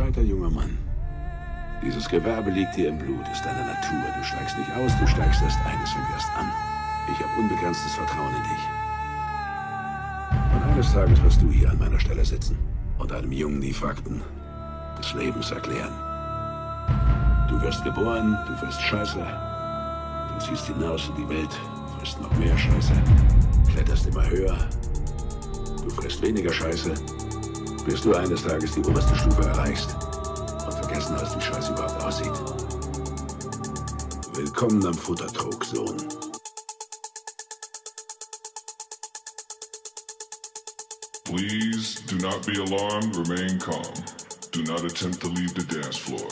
gescheiter junger Mann. Dieses Gewerbe liegt dir im Blut, ist deine Natur. Du steigst nicht aus, du steigst erst ein, es fängt erst an. Ich habe unbegrenztes Vertrauen in dich. Und eines Tages wirst du hier an meiner Stelle sitzen und einem Jungen die Fakten des Lebens erklären. Du wirst geboren, du wirst Scheiße. Du ziehst hinaus in die Welt, frisst noch mehr Scheiße, kletterst immer höher. Du frisst weniger Scheiße, bis du eines Tages die oberste Stufe erreichst und vergessen hast, wie Scheiße überhaupt aussieht. Willkommen am Futtertrog, Sohn. Please do not be alarmed, remain calm. Do not attempt to leave the dance floor.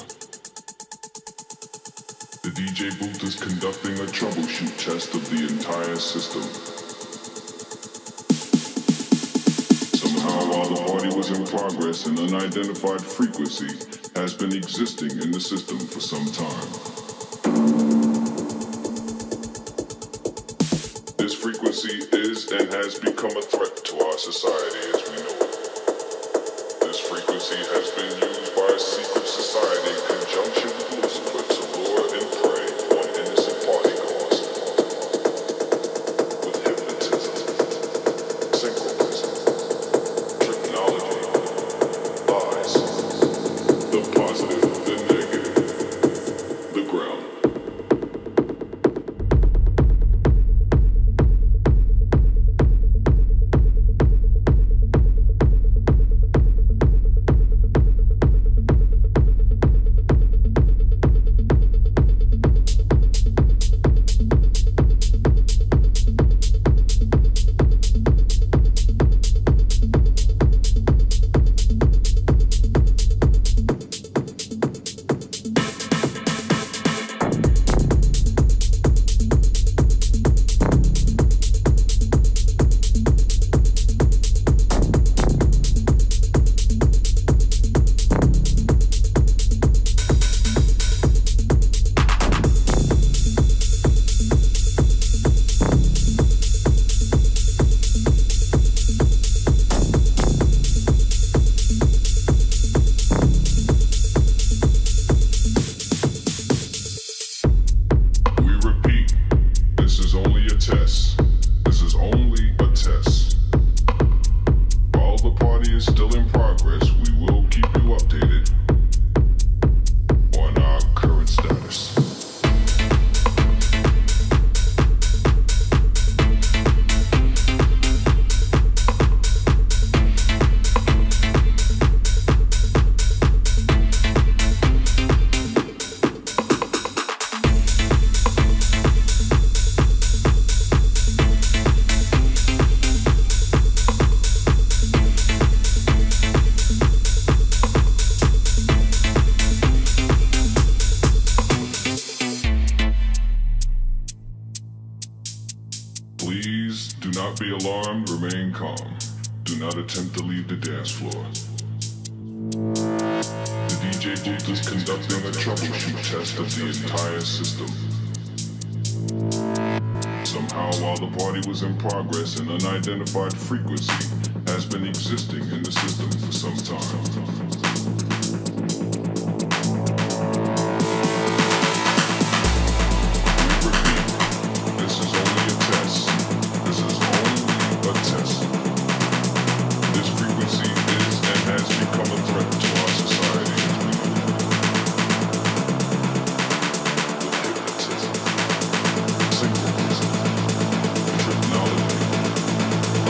The DJ booth is conducting a troubleshoot test of the entire system. Progress, an unidentified frequency has been existing in the system for some time. This frequency is and has become a threat to our society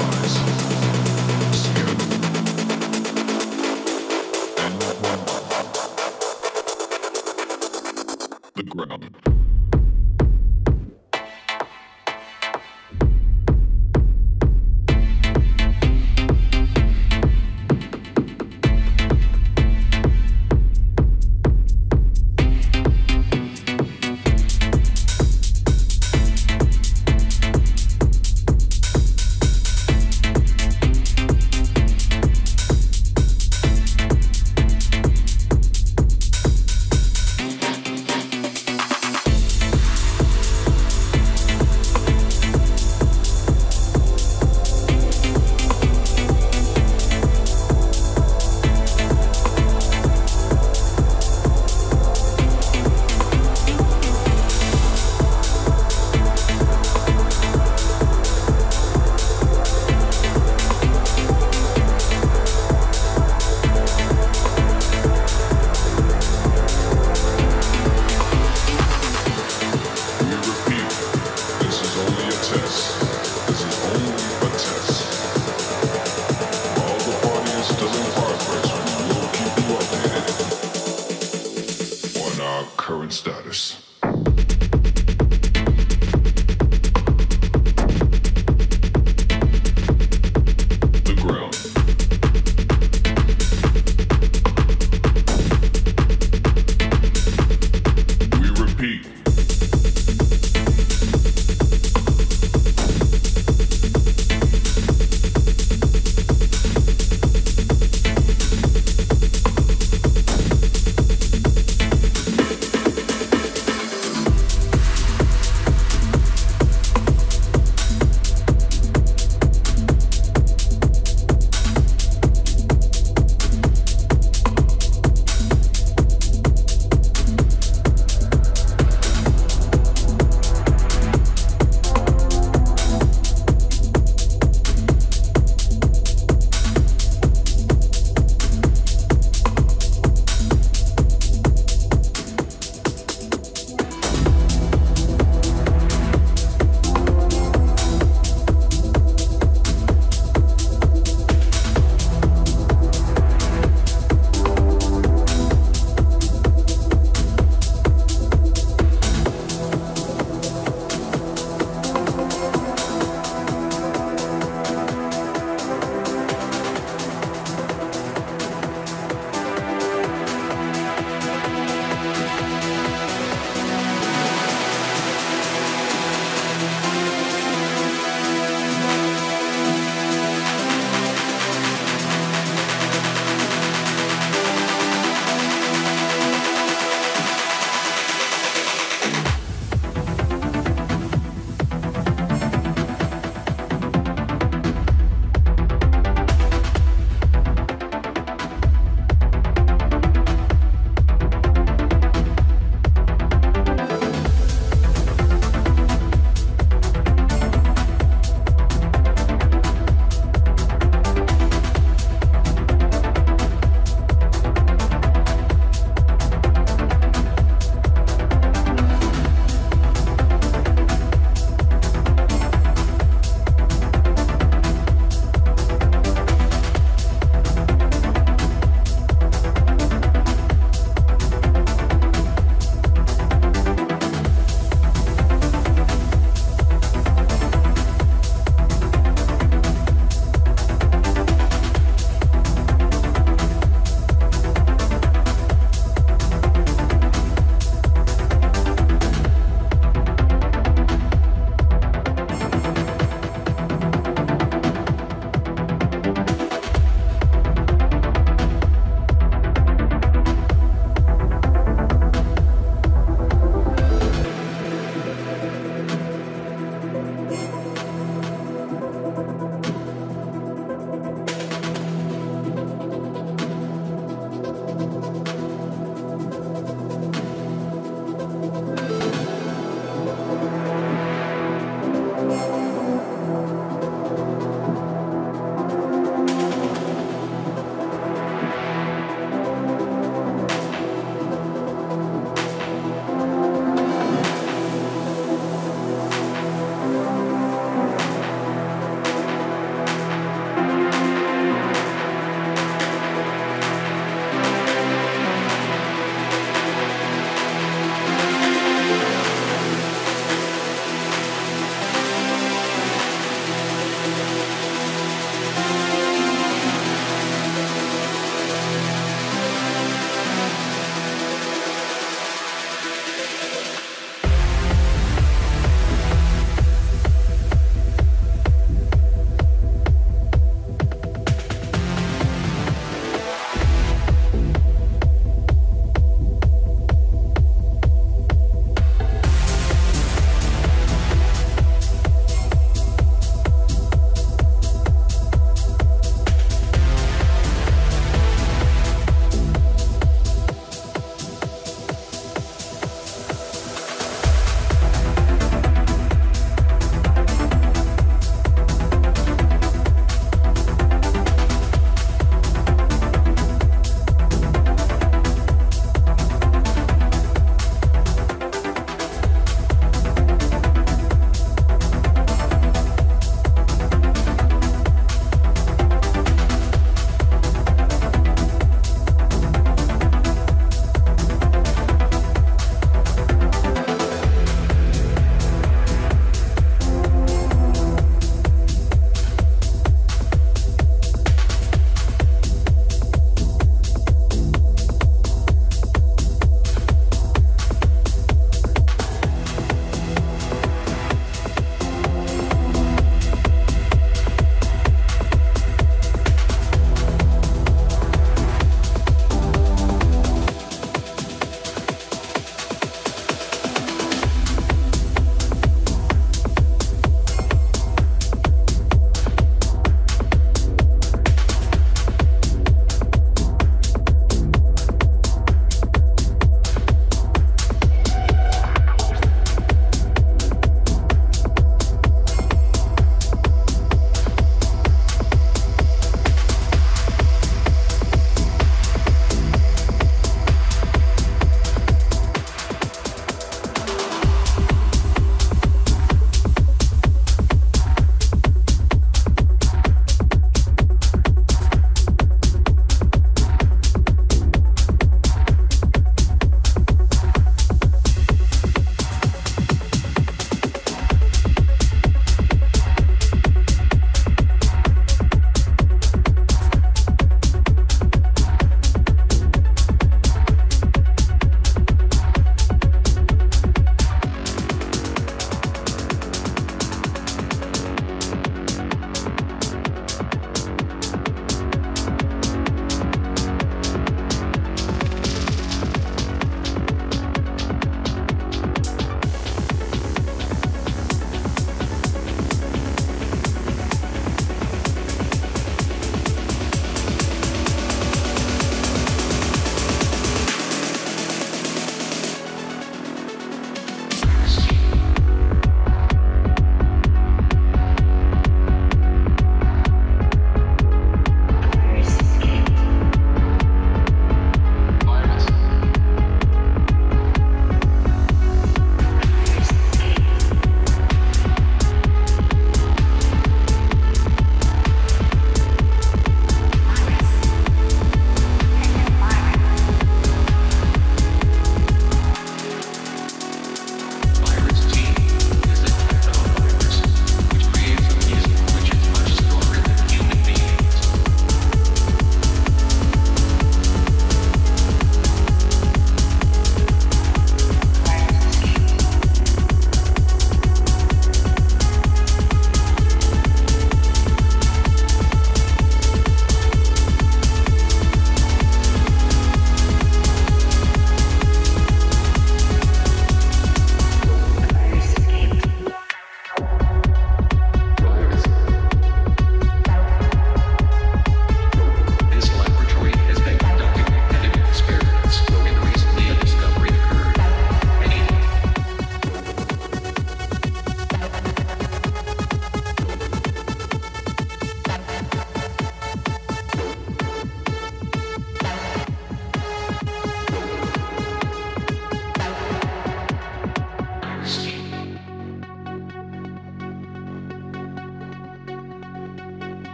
stars.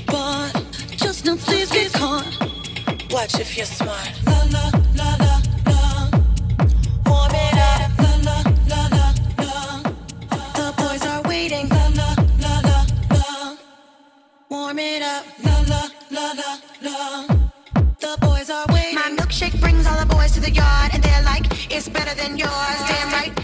be. Just don't please be caught. Watch if you're smart. La la la la la. Warm it up. La la la la la. The boys are waiting. La la la la la. Warm it up. La la la la la. The boys are waiting. My milkshake brings all the boys to the yard, and they're like, it's better than yours. Damn right.